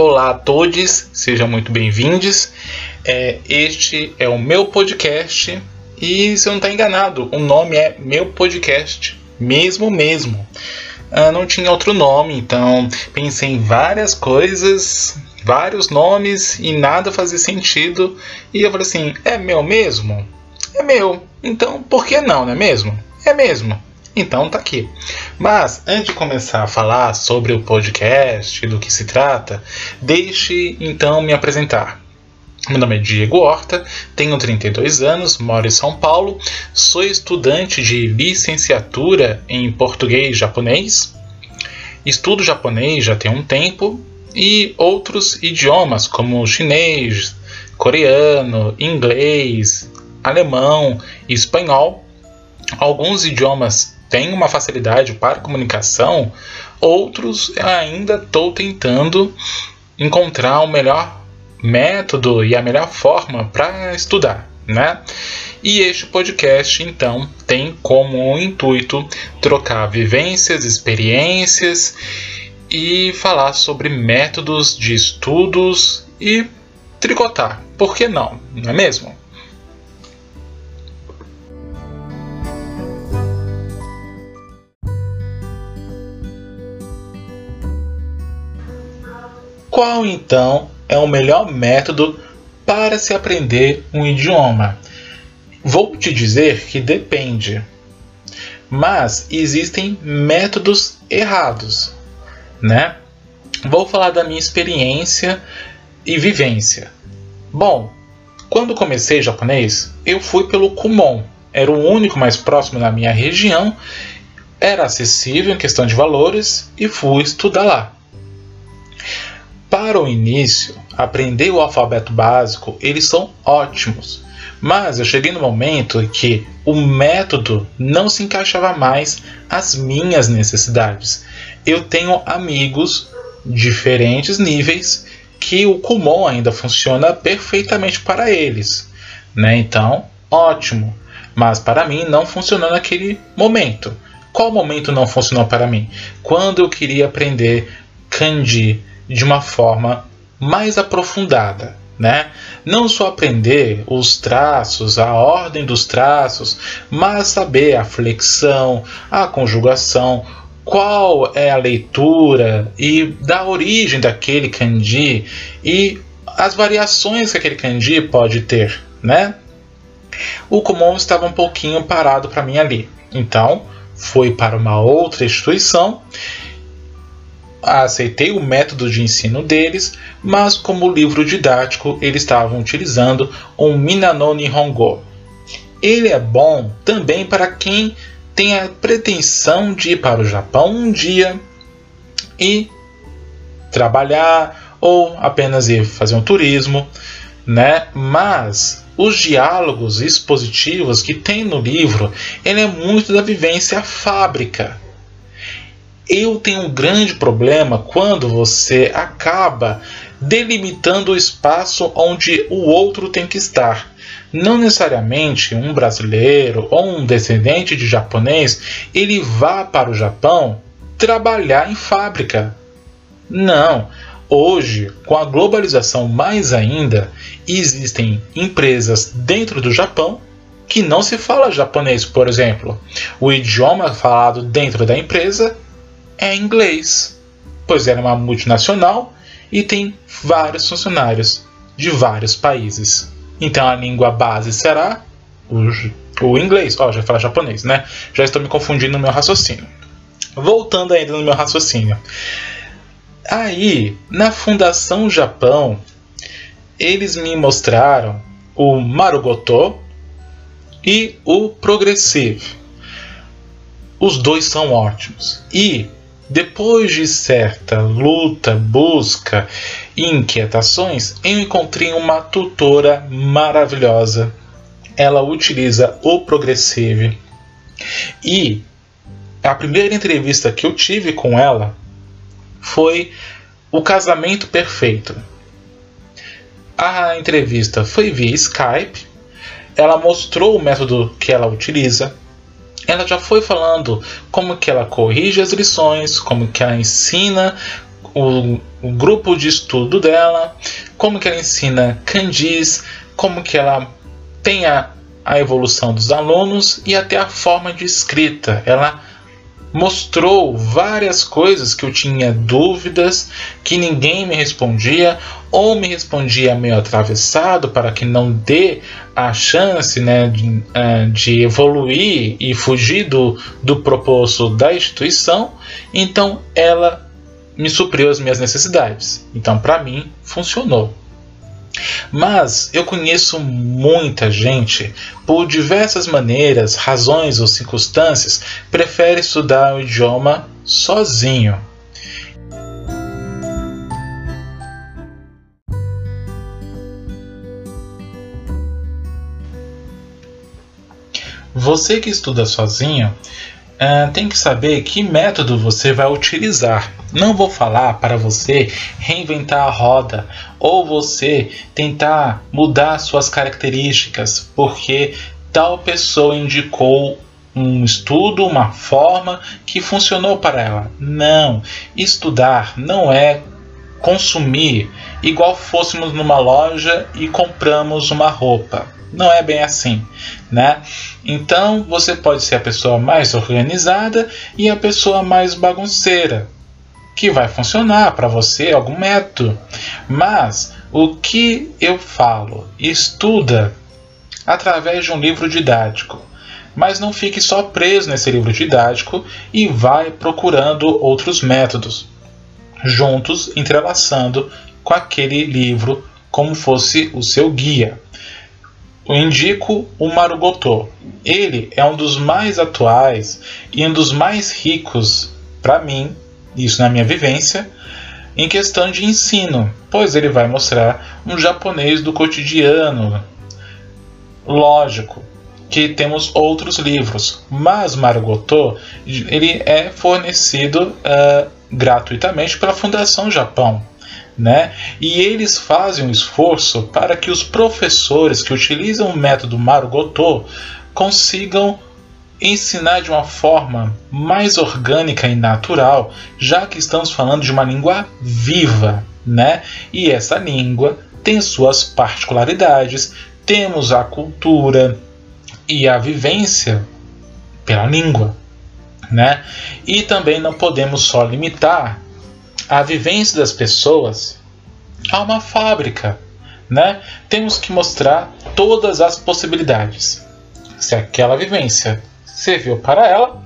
Olá a todos, sejam muito bem-vindos. É, este é o meu podcast e se eu não estou enganado, o nome é meu podcast, mesmo mesmo. Ah, não tinha outro nome, então pensei em várias coisas, vários nomes e nada fazia sentido. E eu falei assim: é meu mesmo? É meu. Então por que não, não é mesmo? É mesmo. Então tá aqui. Mas antes de começar a falar sobre o podcast, do que se trata, deixe então me apresentar. Meu nome é Diego Horta, tenho 32 anos, moro em São Paulo, sou estudante de licenciatura em português e japonês, estudo japonês já tem um tempo e outros idiomas como chinês, coreano, inglês, alemão e espanhol. Alguns idiomas têm uma facilidade para comunicação, outros ainda estou tentando encontrar o melhor método e a melhor forma para estudar, né? E este podcast, então, tem como intuito trocar vivências, experiências e falar sobre métodos de estudos e tricotar. Por que não? Não é mesmo? Qual então é o melhor método para se aprender um idioma? Vou te dizer que depende. Mas existem métodos errados, né? Vou falar da minha experiência e vivência. Bom, quando comecei japonês, eu fui pelo Kumon. Era o único mais próximo na minha região, era acessível em questão de valores e fui estudar lá. Para o início, aprender o alfabeto básico, eles são ótimos. Mas eu cheguei no momento que o método não se encaixava mais às minhas necessidades. Eu tenho amigos diferentes níveis que o Kumon ainda funciona perfeitamente para eles, né? Então, ótimo. Mas para mim não funcionou naquele momento. Qual momento não funcionou para mim? Quando eu queria aprender kanji, de uma forma mais aprofundada. Né? Não só aprender os traços, a ordem dos traços, mas saber a flexão, a conjugação, qual é a leitura e da origem daquele kanji e as variações que aquele kanji pode ter, né? O Kumon estava um pouquinho parado para mim ali. Então, fui para uma outra instituição aceitei o método de ensino deles, mas como livro didático eles estavam utilizando um Minano Nihongo. Ele é bom também para quem tem a pretensão de ir para o Japão um dia e trabalhar ou apenas ir fazer um turismo, né? Mas os diálogos expositivos que tem no livro, ele é muito da vivência fábrica eu tenho um grande problema quando você acaba delimitando o espaço onde o outro tem que estar. Não necessariamente um brasileiro ou um descendente de japonês ele vá para o Japão trabalhar em fábrica. Não. Hoje, com a globalização mais ainda, existem empresas dentro do Japão que não se fala japonês, por exemplo. O idioma falado dentro da empresa é inglês, pois ela é uma multinacional e tem vários funcionários de vários países. Então a língua base será o, o inglês. Ó, oh, já fala japonês, né? Já estou me confundindo no meu raciocínio. Voltando ainda no meu raciocínio. Aí, na Fundação Japão, eles me mostraram o Marugoto e o Progressive. Os dois são ótimos. E depois de certa luta, busca e inquietações, eu encontrei uma tutora maravilhosa. Ela utiliza o Progressive. E a primeira entrevista que eu tive com ela foi o casamento perfeito. A entrevista foi via Skype. Ela mostrou o método que ela utiliza, ela já foi falando como que ela corrige as lições, como que ela ensina o, o grupo de estudo dela, como que ela ensina candis, como que ela tem a, a evolução dos alunos e até a forma de escrita. Ela mostrou várias coisas que eu tinha dúvidas, que ninguém me respondia, ou me respondia meio atravessado para que não dê a chance né, de, é, de evoluir e fugir do, do proposto da instituição. Então ela me supriu as minhas necessidades. Então, para mim, funcionou. Mas eu conheço muita gente, por diversas maneiras, razões ou circunstâncias, prefere estudar o idioma sozinho. Você que estuda sozinho uh, tem que saber que método você vai utilizar. Não vou falar para você reinventar a roda ou você tentar mudar suas características porque tal pessoa indicou um estudo, uma forma que funcionou para ela. Não, estudar não é consumir igual fôssemos numa loja e compramos uma roupa. Não é bem assim, né? Então você pode ser a pessoa mais organizada e a pessoa mais bagunceira que vai funcionar para você algum método. Mas o que eu falo? Estuda através de um livro didático. Mas não fique só preso nesse livro didático e vai procurando outros métodos, juntos entrelaçando com aquele livro como fosse o seu guia. Eu indico o Marugotô. Ele é um dos mais atuais e um dos mais ricos para mim isso na minha vivência, em questão de ensino, pois ele vai mostrar um japonês do cotidiano. Lógico que temos outros livros, mas Marugoto ele é fornecido uh, gratuitamente pela Fundação Japão. Né? E eles fazem um esforço para que os professores que utilizam o método Marugoto consigam ensinar de uma forma mais orgânica e natural, já que estamos falando de uma língua viva, né? E essa língua tem suas particularidades, temos a cultura e a vivência pela língua, né? E também não podemos só limitar a vivência das pessoas a uma fábrica, né? Temos que mostrar todas as possibilidades. Se aquela vivência serviu para ela,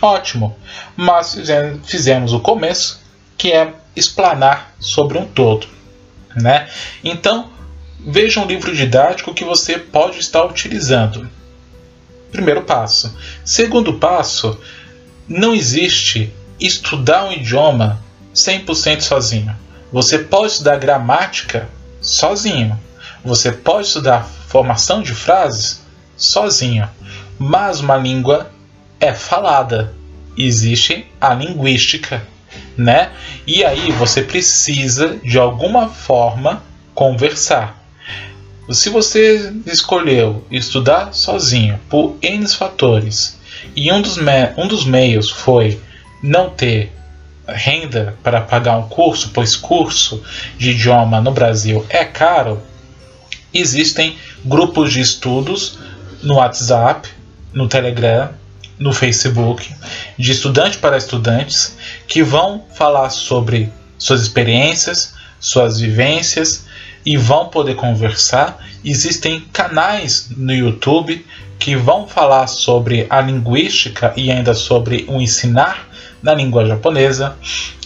ótimo. Mas fizemos o começo, que é explanar sobre um todo. Né? Então, veja um livro didático que você pode estar utilizando. Primeiro passo. Segundo passo, não existe estudar um idioma 100% sozinho. Você pode estudar gramática sozinho. Você pode estudar formação de frases sozinho mas uma língua é falada. Existe a linguística, né? E aí você precisa de alguma forma conversar. Se você escolheu estudar sozinho por N fatores e um dos, um dos meios foi não ter renda para pagar um curso, pois curso de idioma no Brasil é caro, existem grupos de estudos no WhatsApp no Telegram, no Facebook, de estudante para estudantes, que vão falar sobre suas experiências, suas vivências e vão poder conversar. Existem canais no YouTube que vão falar sobre a linguística e ainda sobre o ensinar na língua japonesa.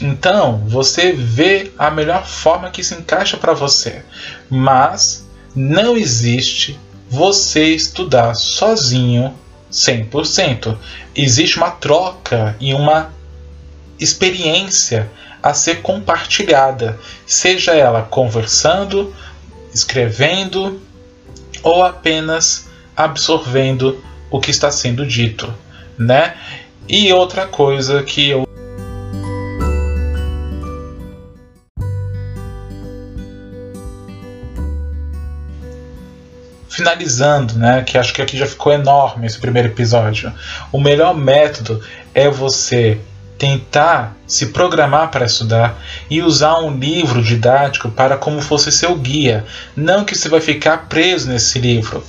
Então, você vê a melhor forma que se encaixa para você. Mas não existe você estudar sozinho 100%. Existe uma troca e uma experiência a ser compartilhada, seja ela conversando, escrevendo ou apenas absorvendo o que está sendo dito, né? E outra coisa que eu finalizando, né, que acho que aqui já ficou enorme esse primeiro episódio. O melhor método é você tentar se programar para estudar e usar um livro didático para como fosse seu guia, não que você vai ficar preso nesse livro.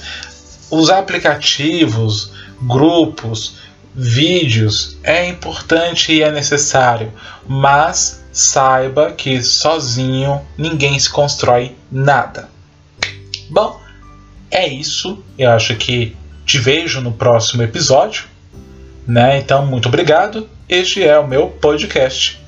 Usar aplicativos, grupos, vídeos é importante e é necessário, mas saiba que sozinho ninguém se constrói nada. Bom, é isso. Eu acho que te vejo no próximo episódio. Né? Então, muito obrigado. Este é o meu podcast.